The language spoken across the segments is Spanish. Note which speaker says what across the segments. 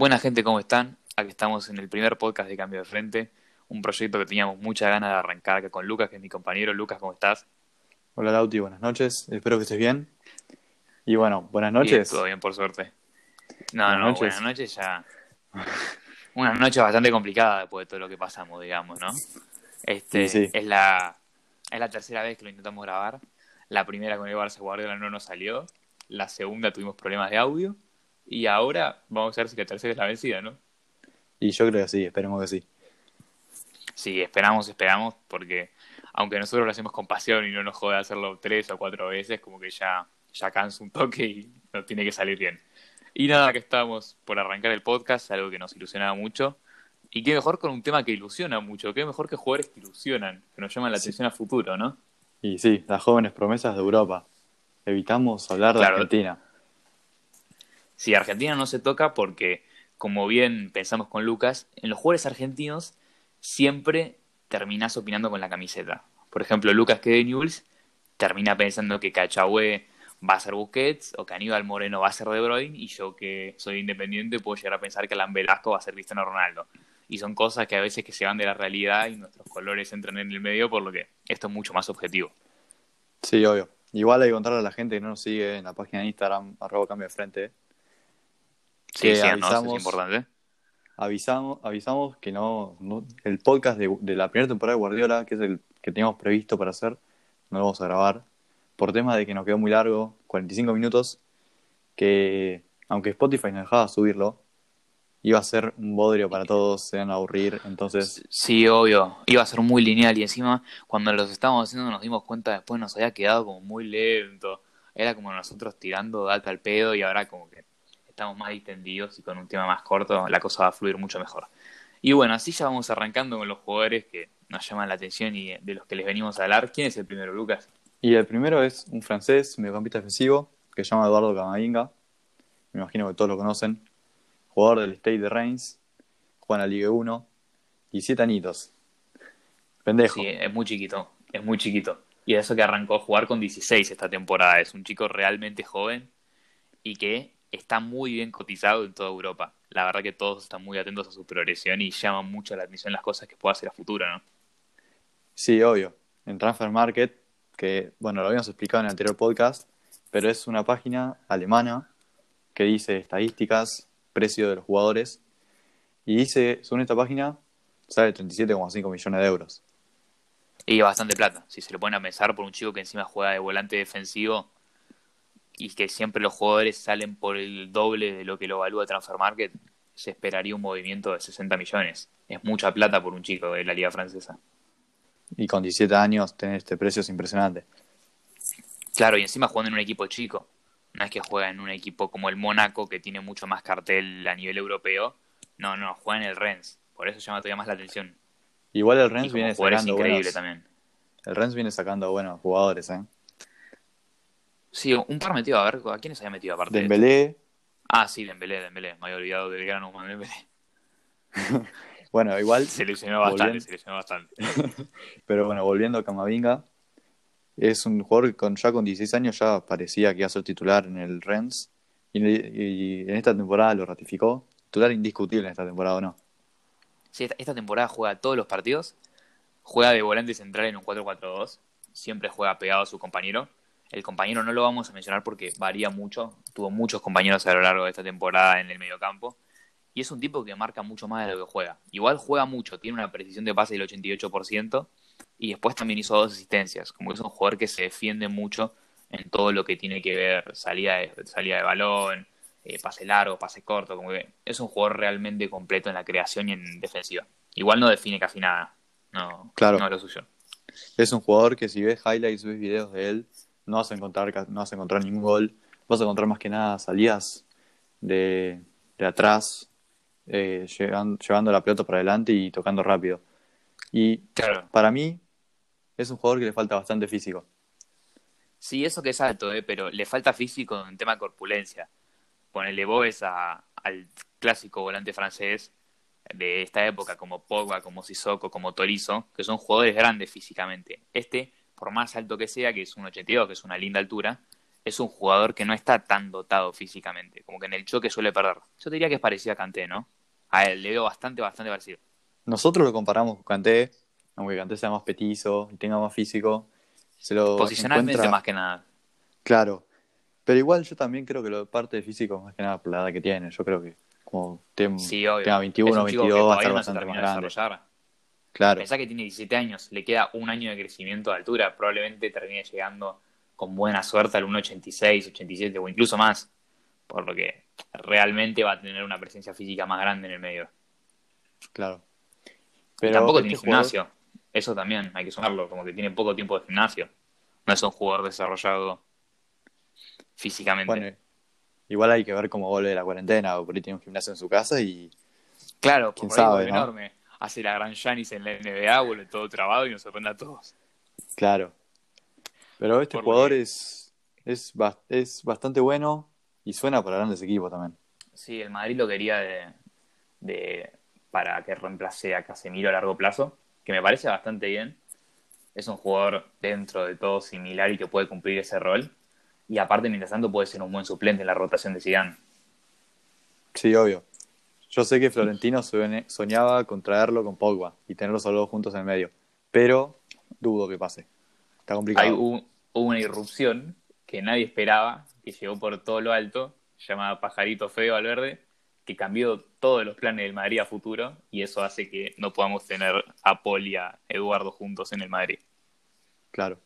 Speaker 1: Buena gente, ¿cómo están? Aquí estamos en el primer podcast de Cambio de Frente, un proyecto que teníamos mucha ganas de arrancar acá con Lucas, que es mi compañero. Lucas, ¿cómo estás?
Speaker 2: Hola Lauti, buenas noches, espero que estés bien. Y bueno, buenas noches.
Speaker 1: todo bien, por suerte. No,
Speaker 2: Buenas
Speaker 1: no,
Speaker 2: noches.
Speaker 1: buenas noches ya. Una noche bastante complicada después de todo lo que pasamos, digamos, ¿no? Este,
Speaker 2: Sí, sí.
Speaker 1: Es, la, es la tercera vez que lo intentamos grabar. La primera con el Barça Guardiola no nos salió. La segunda tuvimos problemas de audio. Y ahora vamos a ver si la tercera es la vencida, ¿no?
Speaker 2: Y yo creo que sí, esperemos que sí.
Speaker 1: Sí, esperamos, esperamos, porque aunque nosotros lo hacemos con pasión y no nos jode hacerlo tres o cuatro veces, como que ya, ya cansa un toque y nos tiene que salir bien. Y nada, que estamos por arrancar el podcast, algo que nos ilusionaba mucho. Y qué mejor con un tema que ilusiona mucho, qué mejor que jugadores que ilusionan, que nos llaman la
Speaker 2: Sí.
Speaker 1: atención a futuro, ¿no?
Speaker 2: Y sí, las jóvenes promesas de Europa. Evitamos hablar de
Speaker 1: Claro.
Speaker 2: Argentina.
Speaker 1: Sí, Argentina no se toca porque, como bien pensamos con Lucas, en los jugadores argentinos siempre terminás opinando con la camiseta. Por ejemplo, Lucas que de Newell's termina pensando que Cachagüe va a ser Busquets o que Aníbal Moreno va a ser De Bruyne y yo que soy independiente puedo llegar a pensar que Alan Velasco va a ser Cristiano Ronaldo. Y son cosas que a veces que se van de la realidad y nuestros colores entran en el medio, por lo que esto es mucho más objetivo.
Speaker 2: Sí, obvio. Igual hay que contarle a la gente que no nos sigue en la página de Instagram, arroba cambio de frente.
Speaker 1: Sí,
Speaker 2: Que
Speaker 1: sí, no, eso
Speaker 2: avisamos-
Speaker 1: es importante.
Speaker 2: Avisamos, avisamos que no, no- el podcast de, de la primera temporada de Guardiola, que es el que teníamos previsto para hacer, no lo vamos a grabar. Por tema de que nos quedó muy largo, 45 minutos, que aunque Spotify nos dejaba subirlo, iba a ser un bodrio para todos, se van a aburrir, entonces
Speaker 1: Sí, obvio. Iba a ser muy lineal y encima cuando los estábamos haciendo nos dimos cuenta después nos había quedado como muy lento. Era como nosotros tirando data al pedo y ahora como que estamos más distendidos y con un tema más corto la cosa va a fluir mucho mejor. Y bueno, así ya vamos arrancando con los jugadores que nos llaman la atención y de los que les venimos a hablar. ¿Quién es el primero, Lucas?
Speaker 2: Y el primero es un francés, mediocampista defensivo, que se llama Eduardo Camavinga. Me imagino que todos lo conocen. Jugador del State de Reims. Juega en la Liga 1. 17 añitos. Pendejo.
Speaker 1: Sí, es muy chiquito, es muy chiquito. Y eso que arrancó a jugar con 16 esta temporada. Es un chico realmente joven y que está muy bien cotizado en toda Europa. La verdad que todos están muy atentos a su progresión y llaman mucho la atención las cosas que pueda hacer a futuro, ¿no?
Speaker 2: Sí, obvio. En Transfer Market, que bueno, lo habíamos explicado en el anterior podcast, pero es una página alemana que dice estadísticas, precio de los jugadores. Y dice, según esta página, sale 37,5 millones de euros.
Speaker 1: Y bastante plata. Si se lo ponen a pensar por un chico que encima juega de volante defensivo y que siempre los jugadores salen por el doble de lo que lo evalúa Transfer Market, se esperaría un movimiento de 60 millones. Es mucha plata por un chico de la liga francesa.
Speaker 2: Y con 17 años tener este precio es impresionante.
Speaker 1: Claro, y encima jugando en un equipo chico. No es que juega en un equipo como el Mónaco, que tiene mucho más cartel a nivel europeo. No, no, juega en el Rennes. Por eso llama todavía más la atención.
Speaker 2: Igual el Rennes viene sacando
Speaker 1: increíble
Speaker 2: buenos,
Speaker 1: también.
Speaker 2: el Rennes viene sacando buenos jugadores, ¿eh?
Speaker 1: Sí, un par metido, a ver, ¿a quiénes había metido aparte? de este?
Speaker 2: Dembélé,
Speaker 1: Ah, sí, Dembélé, Dembélé. Me había olvidado del gran Ousmane Dembélé.
Speaker 2: bueno, igual,
Speaker 1: Se lesionó bastante, se lesionó bastante.
Speaker 2: pero bueno, volviendo a Camavinga, es un jugador que con, ya con 16 años ya parecía que iba a ser titular en el Rennes y, y en esta temporada lo ratificó. Titular indiscutible en esta temporada, ¿o no?
Speaker 1: Sí, esta, esta temporada juega todos los partidos. Juega de volante central en un 4-4-2. Siempre juega pegado a su compañero. El compañero no lo vamos a mencionar porque varía mucho. Tuvo muchos compañeros a lo largo de esta temporada en el mediocampo. Y es un tipo que marca mucho más de lo que juega. Igual juega mucho, tiene una precisión de pase del 88%. Y después también hizo dos asistencias. Como que es un jugador que se defiende mucho en todo lo que tiene que ver salida de, salida de balón, eh, pase largo, pase corto. Como que es un jugador realmente completo en la creación y en defensiva. Igual no define casi nada. No,
Speaker 2: Claro.
Speaker 1: no es lo suyo.
Speaker 2: Es un jugador que si ves highlights, ves videos de él, no vas a encontrar, no vas a encontrar ningún gol. Vas a encontrar más que nada salidas de, de atrás, eh, llegan- llevando la pelota para adelante y tocando rápido. Y
Speaker 1: Claro.
Speaker 2: para mí es un jugador que le falta bastante físico.
Speaker 1: Sí, eso que es alto, eh, pero le falta físico en tema corpulencia. Ponele vos ves a- al clásico volante francés de esta época, como Pogba, como Sissoko, como Tolizo, que son jugadores grandes físicamente. Este, por más alto que sea, que es un 82, que es una linda altura, es un jugador que no está tan dotado físicamente, como que en el choque suele perder. Yo diría que es parecido a Kanté, ¿no? A él le veo bastante, bastante parecido.
Speaker 2: Nosotros lo comparamos con Kanté, aunque Kanté sea más petizo y tenga más físico. Se lo
Speaker 1: Posicionalmente
Speaker 2: encuentra-
Speaker 1: más que nada.
Speaker 2: Claro. Pero igual yo también creo que lo parte de físico es más que nada por la edad que tiene. Yo creo que como tem-
Speaker 1: Sí,
Speaker 2: tenga 21
Speaker 1: es
Speaker 2: o
Speaker 1: un chico que
Speaker 2: 22 va a estar bastante más
Speaker 1: de
Speaker 2: grande. Claro,
Speaker 1: Pensá que tiene 17 años, le queda un año de crecimiento de altura, probablemente termine llegando con buena suerte al 1.86, 87 o incluso más, por lo que realmente va a tener una presencia física más grande en el medio.
Speaker 2: claro.
Speaker 1: y tampoco
Speaker 2: este
Speaker 1: tiene
Speaker 2: jugador-
Speaker 1: gimnasio, eso también hay que sumarlo, como que tiene poco tiempo de gimnasio. No es un jugador desarrollado físicamente.
Speaker 2: Bueno, igual hay que ver cómo vuelve la cuarentena, o por ahí tiene un gimnasio en su casa y
Speaker 1: claro,
Speaker 2: quién
Speaker 1: por ahí
Speaker 2: sabe,
Speaker 1: enorme. Hace la gran Janis en la NBA, vuelve todo trabado y nos sorprende a todos.
Speaker 2: claro. Pero este
Speaker 1: Por
Speaker 2: jugador
Speaker 1: que-
Speaker 2: es, es, es bastante bueno y suena para grandes equipos también.
Speaker 1: Sí, el Madrid lo quería de, de- para que reemplace a Casemiro a largo plazo, que me parece bastante bien. Es un jugador dentro de todo similar y que puede cumplir ese rol. Y aparte, mientras tanto, puede ser un buen suplente en la rotación de Zidane.
Speaker 2: Sí, obvio. Yo sé que Florentino soñaba con traerlo con Pogba y tenerlos a los dos juntos en el medio, pero dudo que pase. Está complicado.
Speaker 1: Hay un- una irrupción que nadie esperaba, que llegó por todo lo alto, llamada Pajarito Feo al verde, que cambió todos los planes del Madrid a futuro y eso hace que no podamos tener a Paul y a Eduardo juntos en el Madrid.
Speaker 2: Claro.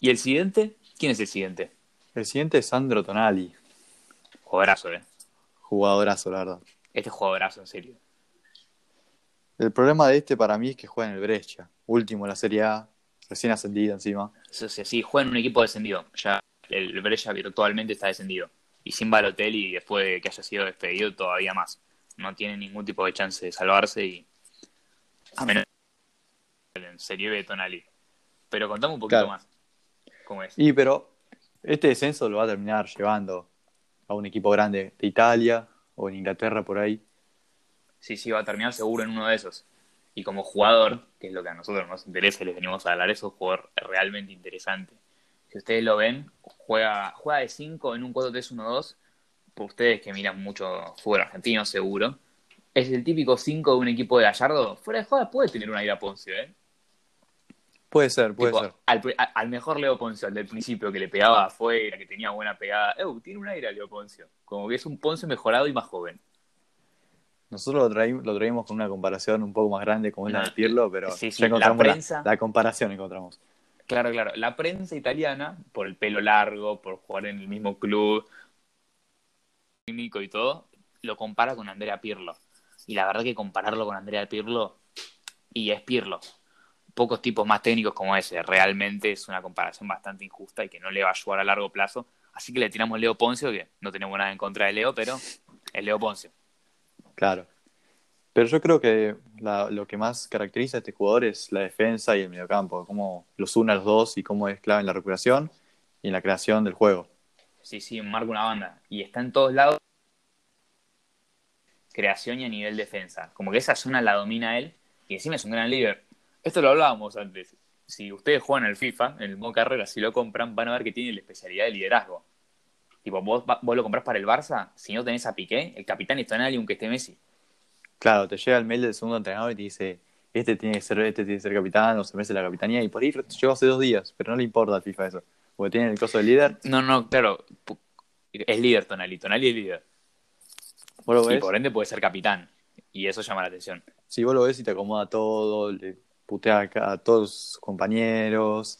Speaker 1: ¿Y el siguiente? ¿Quién es el siguiente?
Speaker 2: El siguiente es Sandro Tonali,
Speaker 1: Jugadorazo, ¿eh?
Speaker 2: Jugadorazo, la verdad.
Speaker 1: Este jugadorazo, en serio.
Speaker 2: El problema de este para mí es que juega en el Brescia, último en la Serie A, recién ascendido encima.
Speaker 1: Sí, juega en un equipo descendido. Ya el Brescia virtualmente está descendido. Y sin Balotelli, después de que haya sido despedido, todavía más. No tiene ningún tipo de chance de salvarse y. A menos en Serie B Tonali. Pero contame un poquito
Speaker 2: Claro.
Speaker 1: más. ¿Cómo es?
Speaker 2: Y pero este descenso lo va a terminar llevando a un equipo grande de Italia o en Inglaterra por ahí.
Speaker 1: Sí, sí, va a terminar seguro en uno de esos. Y como jugador, que es lo que a nosotros nos interesa y les venimos a hablar, es un jugador realmente interesante. Si ustedes lo ven, juega, juega de 5 en un 4-3-1-2. Por ustedes que miran mucho fútbol argentino, seguro. Es el típico 5 de un equipo de Gallardo. Fuera de joda puede tener una idea Poncio, ¿eh?
Speaker 2: Puede ser, puede
Speaker 1: Tipo,
Speaker 2: ser.
Speaker 1: Al, mejor Leo Poncio, al del principio, que le pegaba afuera, que tenía buena pegada. Eh, tiene un aire a Leo Poncio. Como que es un Poncio mejorado y más joven.
Speaker 2: Nosotros lo, traímos, lo traímos con una comparación un poco más grande como es la de Pirlo, pero
Speaker 1: sí, sí,
Speaker 2: ya encontramos
Speaker 1: la prensa-
Speaker 2: la comparación encontramos.
Speaker 1: Claro, claro. La prensa italiana, por el pelo largo, por jugar en el mismo club, técnico y todo, lo compara con Andrea Pirlo. Y la verdad que compararlo con Andrea Pirlo, y es Pirlo. Pocos tipos más técnicos como ese. Realmente es una comparación bastante injusta y que no le va a ayudar a largo plazo. Así que le tiramos Leo Poncio, que no tenemos nada en contra de Leo, pero es Leo Poncio.
Speaker 2: Claro. Pero yo creo que la- lo que más caracteriza a este jugador es la defensa y el mediocampo, cómo los une a los dos y cómo es clave en la recuperación y en la creación del juego.
Speaker 1: Sí, sí, marca una banda. Y está en todos lados. Creación y a nivel defensa. Como que esa zona la domina él. Y encima es un gran líder. Esto lo hablábamos antes. Si ustedes juegan al FIFA, en el modo carrera, si lo compran, van a ver que tiene la especialidad de liderazgo. Tipo, vos, vos lo comprás para el Barça, si no tenés a Piqué, el capitán es Tonali aunque esté Messi.
Speaker 2: Claro, te llega el mail del segundo entrenador y te dice, este tiene que ser, este tiene que ser capitán o se merece la capitanía y por ahí llegó hace dos días, pero no le importa al FIFA eso, porque tiene el coso de líder,
Speaker 1: No, no, claro. Es líder Tonali. Tonali es líder.
Speaker 2: vos lo
Speaker 1: Y
Speaker 2: ves,
Speaker 1: por ende puede ser capitán. Y eso llama la atención.
Speaker 2: si vos lo ves y te acomoda todo, le putea a, todos sus compañeros,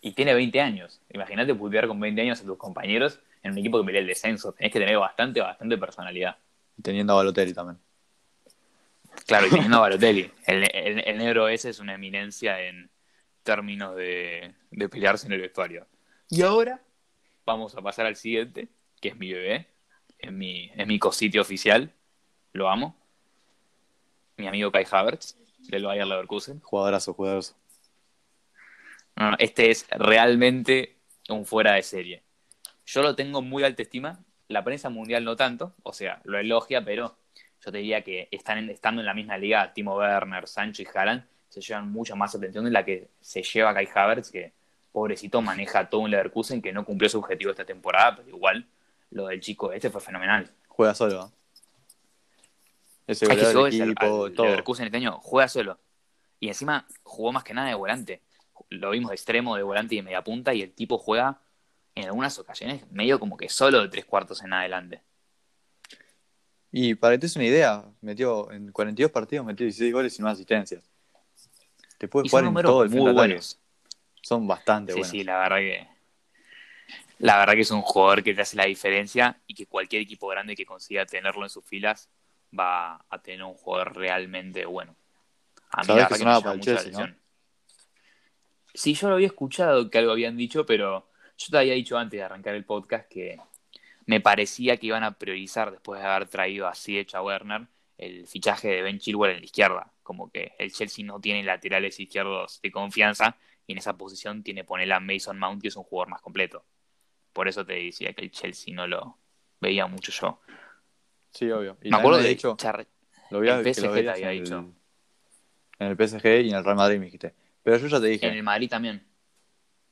Speaker 1: Y tiene 20 años. Imagínate putear con 20 años a tus compañeros en un equipo que pelea el descenso. Tenés que tener bastante, bastante personalidad.
Speaker 2: teniendo a Balotelli también.
Speaker 1: Claro, y teniendo a Balotelli. El, el- el negro ese es una eminencia en términos de, de pelearse en el vestuario. Y ahora vamos a pasar al siguiente, que es mi bebé. Es mi, es mi cositio oficial. Lo amo. Mi amigo Kai Havertz, del Bayer Leverkusen.
Speaker 2: Jugadorazo, jugadorazo.
Speaker 1: No, este es realmente un fuera de serie. Yo lo tengo muy alta estima, la prensa mundial no tanto, o sea, lo elogia, pero yo te diría que están estando en la misma liga, Timo Werner, Sancho y Haaland se llevan mucha más atención de la que se lleva Kai Havertz, que pobrecito maneja todo un Leverkusen que no cumplió su objetivo esta temporada, pero igual lo del chico este fue fenomenal.
Speaker 2: Juega solo.
Speaker 1: Si vos
Speaker 2: del
Speaker 1: al-
Speaker 2: equipo,
Speaker 1: al
Speaker 2: todo.
Speaker 1: Leverkusen este año juega solo. Y encima jugó más que nada de volante. Lo vimos de extremo, de volante y de media punta, y el tipo juega en algunas ocasiones medio como que solo de tres cuartos en adelante.
Speaker 2: Y para que te des una idea, metió en 42 partidos, metió 16 goles y no asistencias. Te puede
Speaker 1: Y son
Speaker 2: jugar en todo el ataque.
Speaker 1: buenos.
Speaker 2: Son bastante
Speaker 1: Sí,
Speaker 2: buenos.
Speaker 1: sí, la verdad que. La verdad que es un jugador que te hace la diferencia y que cualquier equipo grande que consiga tenerlo en sus filas va a tener un jugador realmente bueno. A mí
Speaker 2: que sonaba para el Chelsea, ¿no?
Speaker 1: Sí, yo lo había escuchado que algo habían dicho, pero yo te había dicho antes de arrancar el podcast que me parecía que iban a priorizar, después de haber traído a Siege a Werner, el fichaje de Ben Chilwell en la izquierda. Como que el Chelsea no tiene laterales izquierdos de confianza y en esa posición tiene poner a Mason Mount, que es un jugador más completo. Por eso te decía que el Chelsea no lo veía mucho yo.
Speaker 2: Sí, obvio. Y
Speaker 1: me acuerdo de
Speaker 2: dicho,
Speaker 1: Char-
Speaker 2: lo
Speaker 1: el PSG
Speaker 2: lo
Speaker 1: te había
Speaker 2: en
Speaker 1: dicho.
Speaker 2: El, en el PSG y en el Real Madrid me dijiste. Pero yo ya te dije,
Speaker 1: en el Madrid también.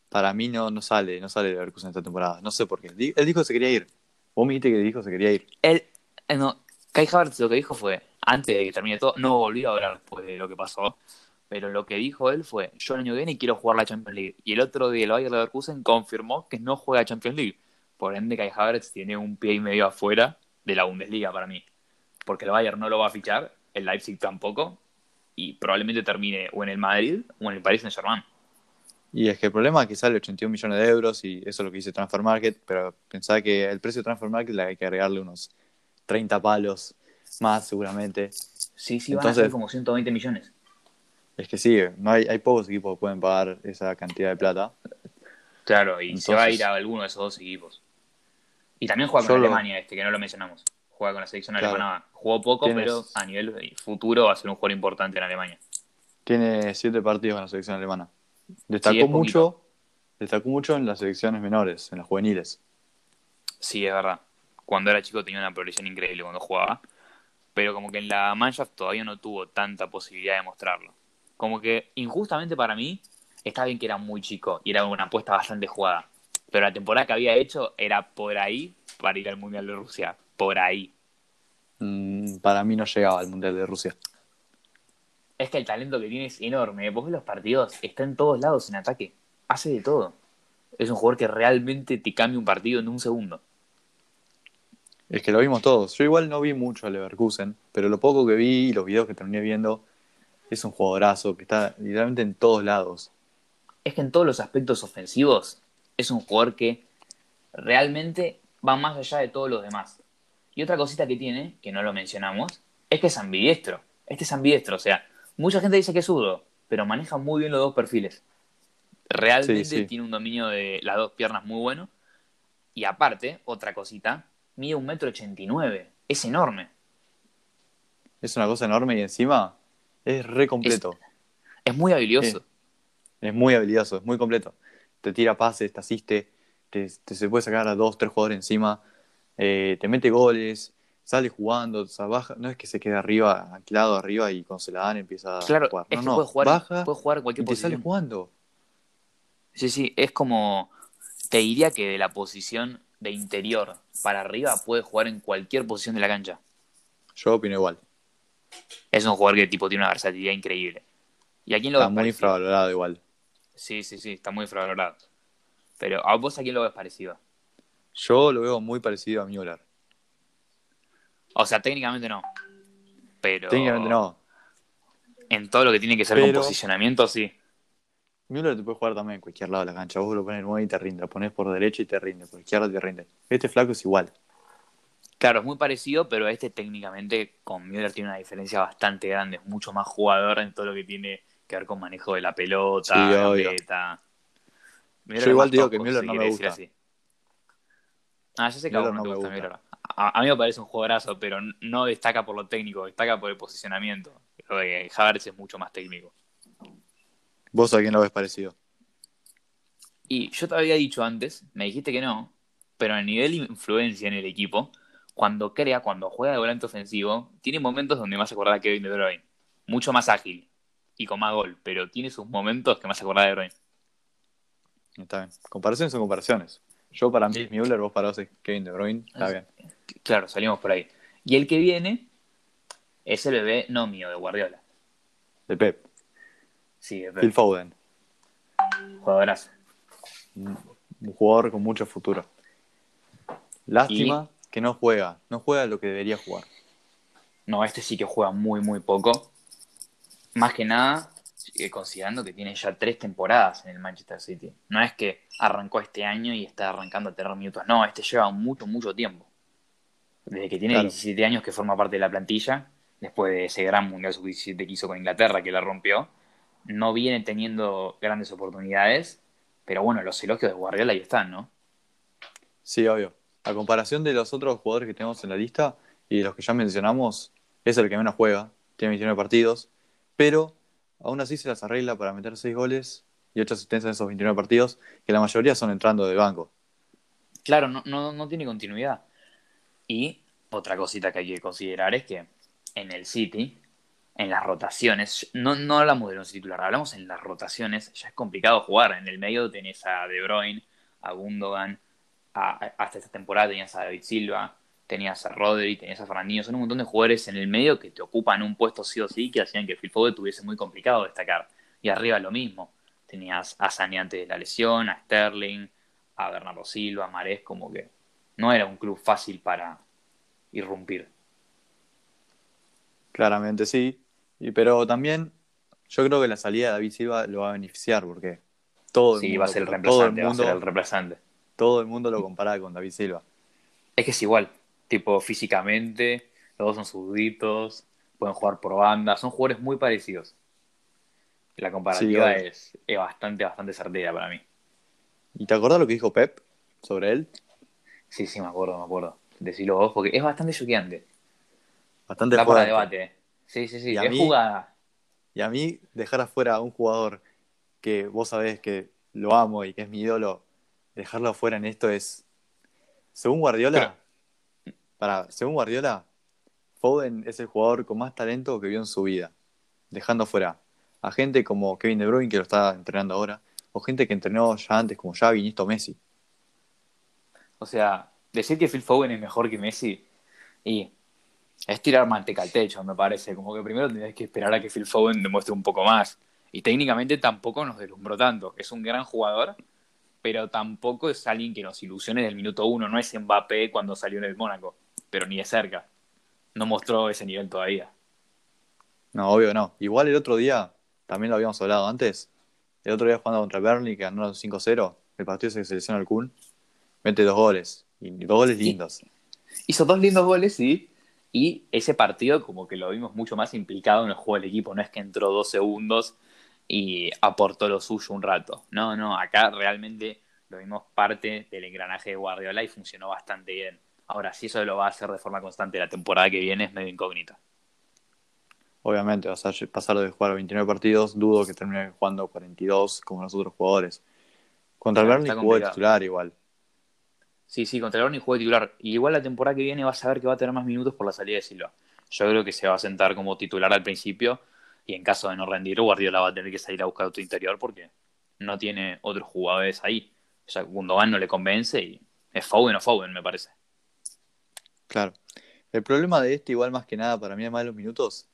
Speaker 2: para mí no, no sale, no sale Leverkusen esta temporada. No sé por qué. Él dijo que se quería ir. Vos me dijiste que dijo que se quería ir.
Speaker 1: Él, eh, no, Kai Havertz lo que dijo fue, antes de que termine todo, no volvió a hablar después de lo que pasó, pero lo que dijo él fue, yo el año que viene quiero jugar la Champions League. Y el otro día el Bayer Leverkusen confirmó que no juega Champions League. Por ende, Kai Havertz tiene un pie y medio afuera de la Bundesliga para mí. Porque el Bayern no lo va a fichar, el Leipzig tampoco, y probablemente termine o en el Madrid o en el Paris Saint-Germain.
Speaker 2: Y es que el problema es que sale 81 millones de euros y eso es lo que dice Transfer Market, pero pensaba que el precio de Transfer Market le hay que agregarle unos 30 palos más seguramente.
Speaker 1: Sí, sí, van a
Speaker 2: Entonces-
Speaker 1: ser como 120 millones.
Speaker 2: Es que sí, no hay, hay pocos equipos que pueden pagar esa cantidad de plata.
Speaker 1: Claro, y se
Speaker 2: Entonces-
Speaker 1: va a ir a alguno de esos dos equipos. Y también juega con Alemania este, que no lo mencionamos. Juega con la selección
Speaker 2: Claro.
Speaker 1: alemana. Jugó poco,
Speaker 2: Tienes-
Speaker 1: pero a nivel futuro va a ser un jugador importante en Alemania.
Speaker 2: Tiene 7 partidos en la selección alemana. Destacó
Speaker 1: Sí,
Speaker 2: mucho, destacó mucho en las selecciones menores, en las juveniles.
Speaker 1: Sí, es verdad. Cuando era chico tenía una progresión increíble cuando jugaba. Pero como que en la Mannschaft todavía no tuvo tanta posibilidad de mostrarlo. Como que injustamente para mí, está bien que era muy chico y era una apuesta bastante jugada. Pero la temporada que había hecho era por ahí para ir al Mundial de Rusia. Por ahí.
Speaker 2: Mm, para mí no llegaba al Mundial de Rusia.
Speaker 1: Es que el talento que tiene es enorme. Vos ves los partidos, está en todos lados en ataque. Hace de todo. Es un jugador que realmente te cambia un partido en un segundo.
Speaker 2: Es que lo vimos todos. Yo igual no vi mucho a Leverkusen, pero lo poco que vi y los videos que terminé viendo, es un jugadorazo que está literalmente en todos lados.
Speaker 1: Es que en todos los aspectos ofensivos es un jugador que realmente va más allá de todos los demás. Y otra cosita que tiene, que no lo mencionamos, es que es ambidiestro. Este es ambidiestro, o sea, mucha gente dice que es zurdo, pero maneja muy bien los dos perfiles. Realmente
Speaker 2: Sí, sí.
Speaker 1: tiene un dominio de las dos piernas muy bueno. Y aparte, otra cosita, mide un metro ochenta y nueve. Es enorme.
Speaker 2: Es una cosa enorme y encima es re completo.
Speaker 1: Es muy habilidoso.
Speaker 2: Sí. Es muy habilidoso, es muy completo. Te tira pases, te asiste, te, te- se puede sacar a dos, tres jugadores encima, eh, te mete goles, sale jugando, o sea, baja, no es que se quede arriba, anclado arriba y cuando se la dan empieza
Speaker 1: Claro,
Speaker 2: a jugar.
Speaker 1: es
Speaker 2: No,
Speaker 1: que
Speaker 2: no,
Speaker 1: puede jugar,
Speaker 2: baja
Speaker 1: puede jugar cualquier
Speaker 2: y te sale
Speaker 1: posición.
Speaker 2: jugando.
Speaker 1: Sí, sí, es como. Te diría que de la posición de interior para arriba puede jugar en cualquier posición de la cancha.
Speaker 2: Yo opino igual.
Speaker 1: Es un jugador que tipo tiene una versatilidad increíble. ¿Y a quién lo
Speaker 2: Está muy infravalorado igual.
Speaker 1: Sí, sí, sí, está muy infravalorado. Pero a vos a quién lo ves parecido.
Speaker 2: Yo lo veo muy parecido a Müller.
Speaker 1: O sea, técnicamente no. Pero
Speaker 2: Técnicamente no.
Speaker 1: en todo lo que tiene que ser con
Speaker 2: Pero-
Speaker 1: posicionamiento, sí.
Speaker 2: Müller te puede jugar también en cualquier lado de la cancha. Vos lo pones 9 y te rinde. Lo pones por derecha y te rinde. Por izquierda te rinde. Este flaco es igual.
Speaker 1: Claro, es muy parecido, pero este técnicamente con Müller tiene una diferencia bastante grande. Es mucho más jugador en todo lo que tiene que ver con manejo de la pelota,
Speaker 2: Sí,
Speaker 1: gambeta.
Speaker 2: Yo igual digo que Müller
Speaker 1: si
Speaker 2: no me gusta.
Speaker 1: así. Ah, yo sé que a vos
Speaker 2: Müller
Speaker 1: no te
Speaker 2: no me
Speaker 1: gusta
Speaker 2: gusta.
Speaker 1: Müller. A, a mí me parece un jugadorazo, pero no destaca por lo técnico, destaca por el posicionamiento. Lo de Havertz es mucho más técnico.
Speaker 2: ¿Vos a quién lo ves parecido?
Speaker 1: Y yo te había dicho antes, me dijiste que no, pero a nivel de influencia en el equipo, cuando crea, cuando juega de volante ofensivo, tiene momentos donde me hace acordar a Kevin De Bruyne. Mucho más ágil y con más gol, pero tiene sus momentos que me hace acordar de Bruyne.
Speaker 2: Está bien. Comparaciones son comparaciones. Yo para mí es Müller, vos para vos es Kevin De Bruyne. Está
Speaker 1: Es-
Speaker 2: bien.
Speaker 1: Claro, salimos por ahí. Y el que viene es el bebé no mío de Guardiola.
Speaker 2: De Pep.
Speaker 1: Sí, de
Speaker 2: Phil
Speaker 1: Pep.
Speaker 2: Foden.
Speaker 1: Jugadorazo.
Speaker 2: Un jugador con mucho futuro. Lástima que no juega. No juega lo que debería jugar.
Speaker 1: No, este sí que juega muy, muy poco. Más que nada, eh, considerando que tiene ya tres temporadas en el Manchester City. No es que arrancó este año y está arrancando a tener minutos. No, este lleva mucho, mucho tiempo. Desde que tiene
Speaker 2: Claro.
Speaker 1: 17 años que forma parte de la plantilla, después de ese gran Mundial Sub-17 que hizo con Inglaterra, que la rompió, no viene teniendo grandes oportunidades. Pero bueno, los elogios de Guardiola ahí están, ¿no?
Speaker 2: Sí, obvio. A comparación de los otros jugadores que tenemos en la lista y de los que ya mencionamos, es el que menos juega. Tiene 29 partidos. Pero aún así se las arregla para meter 6 goles y 8 asistencias en esos 29 partidos, que la mayoría son entrando de banco.
Speaker 1: Claro, no, no, no tiene continuidad. Y otra cosita que hay que considerar es que en el City, en las rotaciones, no, no hablamos de los titular, hablamos en las rotaciones, ya es complicado jugar. En el medio tenés a De Bruyne, a Gundogan, hasta esta temporada tenías a David Silva, tenías a Rodri, tenías a Fernandinho, son un montón de jugadores en el medio que te ocupan un puesto sí o sí que hacían que Phil Foden tuviese muy complicado destacar. Y arriba lo mismo, tenías a Sané antes de la lesión, a Sterling, a Bernardo Silva, a Marés, como que no era un club fácil para irrumpir.
Speaker 2: Claramente sí. Y, pero también yo creo que la salida de David Silva lo va a beneficiar porque todo el
Speaker 1: Sí,
Speaker 2: mundo,
Speaker 1: va a ser el
Speaker 2: todo el
Speaker 1: reemplazante, va a ser el reemplazante.
Speaker 2: todo el mundo lo comparaba con David Silva.
Speaker 1: Es que es igual, tipo físicamente, los dos son zurditos, pueden jugar por banda, son jugadores muy parecidos. La comparativa
Speaker 2: Sí,
Speaker 1: es, es bastante, bastante certera para mí.
Speaker 2: ¿Y te acordás lo que dijo Pep sobre él?
Speaker 1: Sí, sí, me acuerdo, me acuerdo. Decirlo vos, porque es bastante choqueante.
Speaker 2: Bastante
Speaker 1: Da para debate. eh. Sí, sí, sí,
Speaker 2: Y
Speaker 1: es
Speaker 2: mí-
Speaker 1: jugada.
Speaker 2: Y a mí, dejar afuera a un jugador que vos sabés que lo amo y que es mi ídolo, dejarlo afuera en esto es. Según Guardiola, para, según Guardiola, Foden es el jugador con más talento que vio en su vida. Dejando afuera a gente como Kevin De Bruyne, que lo está entrenando ahora, o gente que entrenó ya antes, como Xavi, Iniesta o Messi.
Speaker 1: O sea, decir que Phil Foden es mejor que Messi y es tirar manteca al techo, me parece. Como que primero tenés que esperar a que Phil Foden demuestre un poco más. Y técnicamente tampoco nos deslumbró tanto. Es un gran jugador, pero tampoco es alguien que nos ilusione del minuto uno. No es Mbappé cuando salió en el Mónaco, pero ni de cerca. No mostró ese nivel todavía.
Speaker 2: No, obvio no. Igual el otro día, también lo habíamos hablado antes, el otro día jugando contra Burnley, que ganó 5-0, el partido se selecciona al Kun, mete dos goles, y dos goles
Speaker 1: Sí.
Speaker 2: lindos.
Speaker 1: Hizo dos lindos goles, sí. Y ese partido como que lo vimos mucho más implicado en el juego del equipo. No es que entró dos segundos y aportó lo suyo un rato. No, no, acá realmente lo vimos parte del engranaje de Guardiola y funcionó bastante bien. Ahora, si eso lo va a hacer de forma constante la temporada que viene es medio incógnita.
Speaker 2: Obviamente, vas a pasar de jugar 29 partidos, dudo que termine jugando 42 como los otros jugadores. Contra el
Speaker 1: está
Speaker 2: jugó titular igual.
Speaker 1: Sí, sí, contra el Burnley juega titular. Y igual la temporada que viene vas a ver que va a tener más minutos por la salida de Silva. Yo creo que se va a sentar como titular al principio y en caso de no rendir, Guardiola va a tener que salir a buscar otro interior porque no tiene otros jugadores ahí. O sea, Gundogan no le convence y es Foden o Foden, me parece.
Speaker 2: Claro. El problema de este, igual más que nada, para mí, además de los minutos,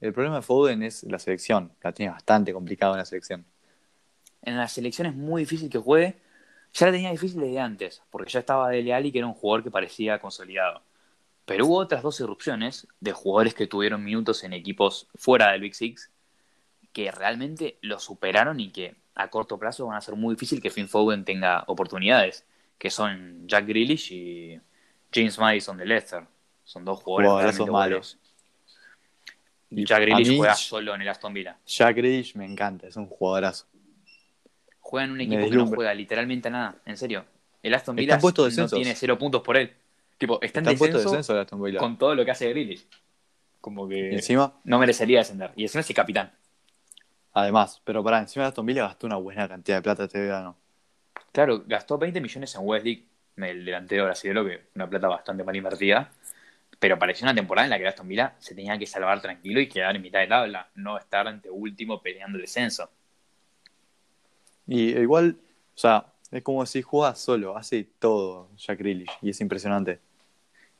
Speaker 2: el problema de Foden es la selección. La tiene bastante complicado en la selección.
Speaker 1: En la selección es muy difícil que juegue. Ya la tenía difícil desde antes, porque ya estaba Dele Alli, que era un jugador que parecía consolidado. Pero hubo otras dos irrupciones de jugadores que tuvieron minutos en equipos fuera del Big Six que realmente lo superaron y que a corto plazo van a ser muy difícil que Finn Foden tenga oportunidades, que son Jack Grealish y James Madison de Leicester. Son dos jugadores realmente
Speaker 2: malos.
Speaker 1: Y
Speaker 2: Y
Speaker 1: Jack Grealish
Speaker 2: mí-
Speaker 1: juega solo en el Aston Villa.
Speaker 2: Jack Grealish me encanta, es un jugadorazo.
Speaker 1: Juega en un equipo que no juega literalmente a nada, en serio. El Aston Villa
Speaker 2: puesto
Speaker 1: no tiene cero puntos por él. Tipo, está en
Speaker 2: puesto de
Speaker 1: descenso
Speaker 2: descenso de Aston Villa.
Speaker 1: con todo lo que hace Grealish. Como
Speaker 2: Y
Speaker 1: que
Speaker 2: encima,
Speaker 1: no merecería descender. Y encima es el capitán.
Speaker 2: además, pero pará, encima de Aston Villa gastó una buena cantidad de plata este verano.
Speaker 1: Claro, gastó 20 millones en Wesley, el delantero brasileño, que una plata bastante mal invertida. Pero pareció una temporada en la que Aston Villa se tenía que salvar tranquilo y quedar en mitad de tabla, no estar ante último peleando el descenso.
Speaker 2: Y igual, O sea, es como si juega solo, hace todo Jack Grealish y es impresionante.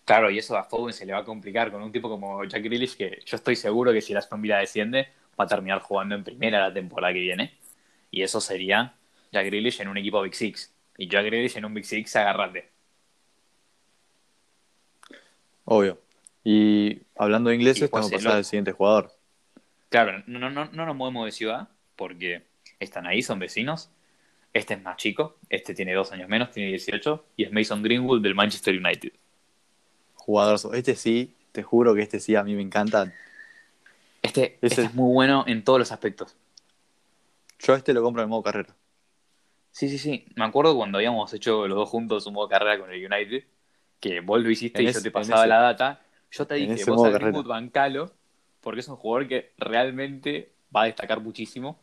Speaker 1: Claro, y eso a Foden se le va a complicar con un tipo como Jack Grealish que yo estoy seguro que si la Aston Villa desciende va a terminar jugando en primera la temporada que viene. Y eso sería Jack Grealish en un equipo Big Six. Y Jack Grealish en un Big Six, agárrate.
Speaker 2: Obvio. Y hablando de ingleses, que
Speaker 1: Celo-
Speaker 2: pasar al siguiente jugador.
Speaker 1: Claro, no, no, no, no nos movemos de ciudad porque están ahí, son vecinos. Este es más chico, este tiene dos años menos, tiene 18, y es Mason Greenwood del Manchester United.
Speaker 2: Jugador. Este sí, te juro que este sí a mí me encanta.
Speaker 1: Este, este es muy bueno en todos los aspectos.
Speaker 2: Yo a este lo compro en modo carrera.
Speaker 1: Sí, sí, sí. Me acuerdo cuando habíamos hecho los dos juntos un modo carrera con el United, que vos lo hiciste
Speaker 2: En
Speaker 1: y
Speaker 2: ese-
Speaker 1: yo te pasaba
Speaker 2: ese-
Speaker 1: la data. Yo te dije, vos
Speaker 2: modo
Speaker 1: a
Speaker 2: carrera.
Speaker 1: Greenwood bancalo, porque es un jugador que realmente va a destacar muchísimo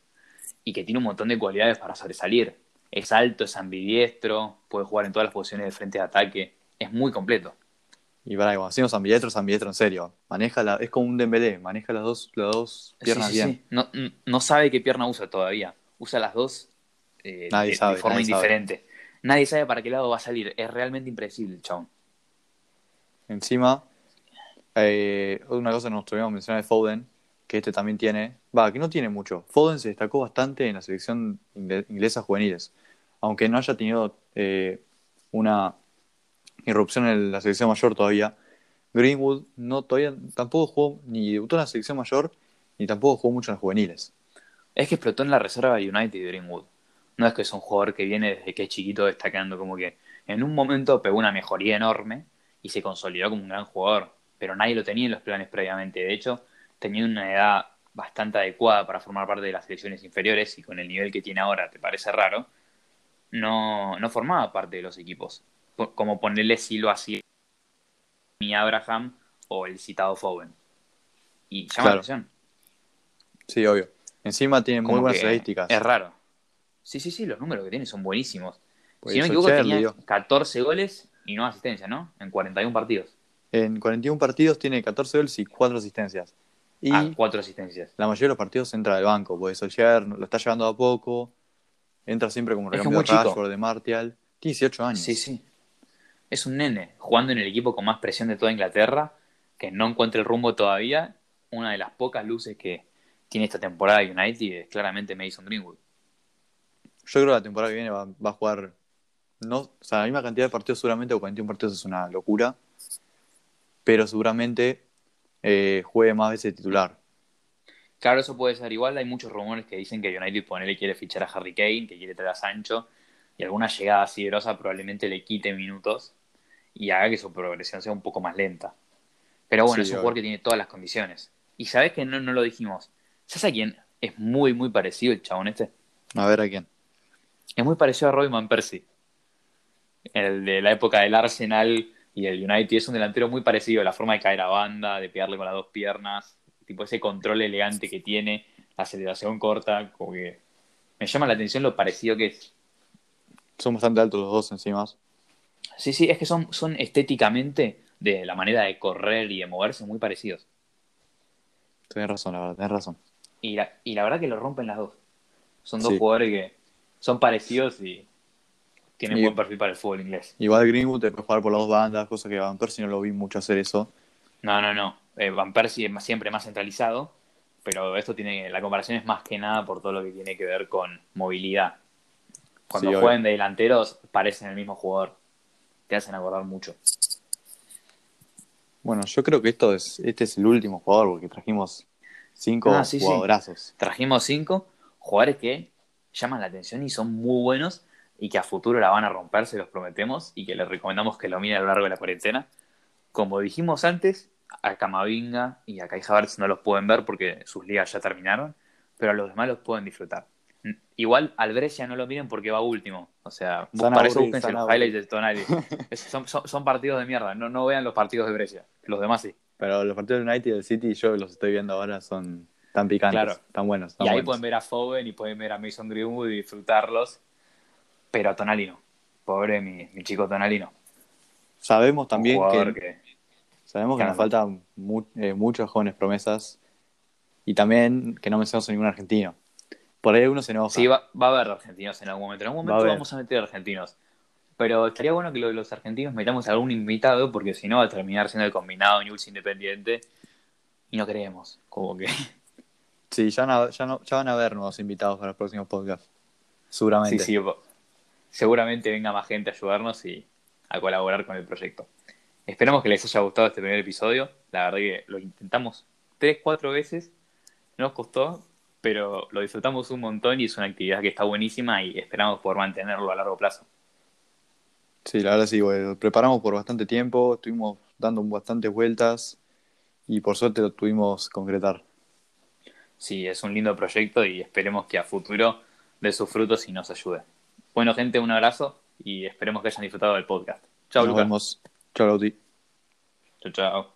Speaker 1: y que tiene un montón de cualidades para sobresalir. Es alto, es ambidiestro, puede jugar en todas las posiciones de frente de ataque, es muy completo.
Speaker 2: Y para cuando decimos ambidiestro, es ambidiestro en serio. Maneja la, es como un Dembélé, maneja las dos, las dos piernas
Speaker 1: Sí, sí,
Speaker 2: bien.
Speaker 1: sí. No, no sabe qué pierna usa todavía. Usa las dos eh,
Speaker 2: Nadie
Speaker 1: de,
Speaker 2: sabe,
Speaker 1: de forma
Speaker 2: nadie sabe.
Speaker 1: indiferente. Nadie sabe para qué lado va a salir. Es realmente impredecible el chabón.
Speaker 2: Encima, eh, una cosa que nos tuvimos que mencionar de Foden, que este también tiene, va, que no tiene mucho. Foden se destacó bastante en la selección ingle- inglesa juveniles, aunque no haya tenido eh, una irrupción en la selección mayor todavía. Greenwood no todavía tampoco jugó ni debutó en la selección mayor ni tampoco jugó mucho en las juveniles.
Speaker 1: Es que explotó en la reserva de United de Greenwood. No es que es un jugador que viene desde que es chiquito destacando, como que en un momento pegó una mejoría enorme y se consolidó como un gran jugador, pero nadie lo tenía en los planes previamente. De hecho, tenía una edad bastante adecuada para formar parte de las selecciones inferiores y con el nivel que tiene ahora, ¿te parece raro? No, no formaba parte de los equipos. Po- Como ponerle si lo hacía mi Abraham o el citado Fowen. Y llama
Speaker 2: Claro.
Speaker 1: la atención.
Speaker 2: Sí, obvio. Encima tiene muy buenas estadísticas.
Speaker 1: Es raro. Sí, sí, sí, los números que tiene son buenísimos.
Speaker 2: Pues
Speaker 1: si no me equivoco, tenía
Speaker 2: dio.
Speaker 1: 14 goles y no asistencia, ¿no? En 41 partidos.
Speaker 2: En 41 partidos tiene 14 goles y 4 asistencias. Y
Speaker 1: Ah, 4 asistencias.
Speaker 2: la mayoría de los partidos entra del banco, porque Solskjaer lo está llevando a poco, entra siempre como recambio de. Rashford, de Martial. Tiene 18 años.
Speaker 1: Sí, sí. Es un nene jugando en el equipo con más presión de toda Inglaterra, que no encuentra el rumbo todavía. Una de las pocas luces que tiene esta temporada de United es claramente Mason Greenwood.
Speaker 2: Yo creo que la temporada que viene va, va a jugar, no, o sea, la misma cantidad de partidos seguramente, o 41 partidos es una locura, pero seguramente eh, juegue más veces titular.
Speaker 1: Claro, eso puede ser igual. Hay muchos rumores que dicen que United ponele quiere fichar a Harry Kane, que quiere traer a Sancho, y alguna llegada así probablemente le quite minutos y haga que su progresión sea un poco más lenta. Pero bueno,
Speaker 2: Sí,
Speaker 1: es un jugador que tiene todas las condiciones. Y sabes que no, no lo dijimos. ¿Sabes a quién? Es muy, muy parecido el chabón este.
Speaker 2: A ver a quién.
Speaker 1: Es muy parecido a Robin Van Persie. El de la época del Arsenal y el United. Es un delantero muy parecido. La forma de caer a banda, de pegarle con las dos piernas. Tipo ese control elegante que tiene. La aceleración corta. Como que me llama la atención lo parecido que es.
Speaker 2: Son bastante altos los dos encima.
Speaker 1: Sí, sí, es que son, son estéticamente, de la manera de correr y de moverse, muy parecidos.
Speaker 2: Tenés razón, la verdad, tenés razón.
Speaker 1: Y la, y la verdad que lo rompen las dos. Son dos
Speaker 2: Sí.
Speaker 1: jugadores que son parecidos y tienen
Speaker 2: Y-
Speaker 1: buen perfil para el fútbol inglés.
Speaker 2: Igual Greenwood te puede jugar por las dos bandas, cosa que Van Persie no lo vi mucho hacer eso.
Speaker 1: No, no, no. Eh, Van Persie es más- siempre más centralizado, pero esto tiene, la comparación es más que nada por todo lo que tiene que ver con movilidad. Cuando
Speaker 2: Sí, obvio.
Speaker 1: juegan de delanteros parecen el mismo jugador. Te hacen acordar mucho.
Speaker 2: Bueno, yo creo que esto es, este es el último jugador, porque trajimos cinco
Speaker 1: Ah, sí, sí. Trajimos cinco jugadores que llaman la atención y son muy buenos y que a futuro la van a romper, se los prometemos, y que les recomendamos que lo miren a lo largo de la cuarentena. Como dijimos antes, a Camavinga y a Kai Havertz no los pueden ver porque sus ligas ya terminaron, pero a los demás los pueden disfrutar. Igual al Brescia no lo miren porque va último. O sea, para eso
Speaker 2: aburrir,
Speaker 1: búsquense
Speaker 2: van
Speaker 1: los highlights de Tonali. Son, son- son partidos de mierda, no, no vean los partidos de Brescia. Los demás sí.
Speaker 2: Pero los partidos del United y del City, yo los estoy viendo ahora, son tan picantes,
Speaker 1: Claro.
Speaker 2: tan buenos. tan
Speaker 1: Y ahí
Speaker 2: buenos.
Speaker 1: pueden ver a Foden y pueden ver a Mason Greenwood y disfrutarlos. Pero a Tonali no. Pobre mi, mi chico Tonali no.
Speaker 2: Sabemos también que,
Speaker 1: que...
Speaker 2: sabemos que nos faltan mu- eh, muchos jóvenes promesas y también que no mencionamos a ningún argentino. Por ahí uno se enoja.
Speaker 1: Sí, va, va a haber argentinos en algún momento. En algún
Speaker 2: Va a
Speaker 1: momento vamos a meter argentinos. Pero estaría bueno que lo de los argentinos metamos a algún invitado, porque si no va a terminar siendo el combinado News Independiente. Y no queremos. Como que.
Speaker 2: Sí, ya, van a- ya, no- ya van a haber nuevos invitados para los próximos podcasts. Seguramente.
Speaker 1: Sí, sí, seguramente venga más gente a ayudarnos y a colaborar con el proyecto. Esperamos que les haya gustado este primer episodio. La verdad que lo intentamos tres, cuatro veces. Nos costó, pero lo disfrutamos un montón y es una actividad que está buenísima y esperamos poder mantenerlo a largo plazo.
Speaker 2: Sí, la verdad sí, güey, lo preparamos por bastante tiempo, estuvimos dando bastantes vueltas y por suerte lo tuvimos concretar.
Speaker 1: Sí, es un lindo proyecto y esperemos que a futuro dé sus frutos y nos ayude. Bueno, gente, un abrazo y esperemos que hayan disfrutado del podcast. Chao,
Speaker 2: Nos
Speaker 1: Lucas.
Speaker 2: vemos. Chao, Lauti.
Speaker 1: Chao, chao.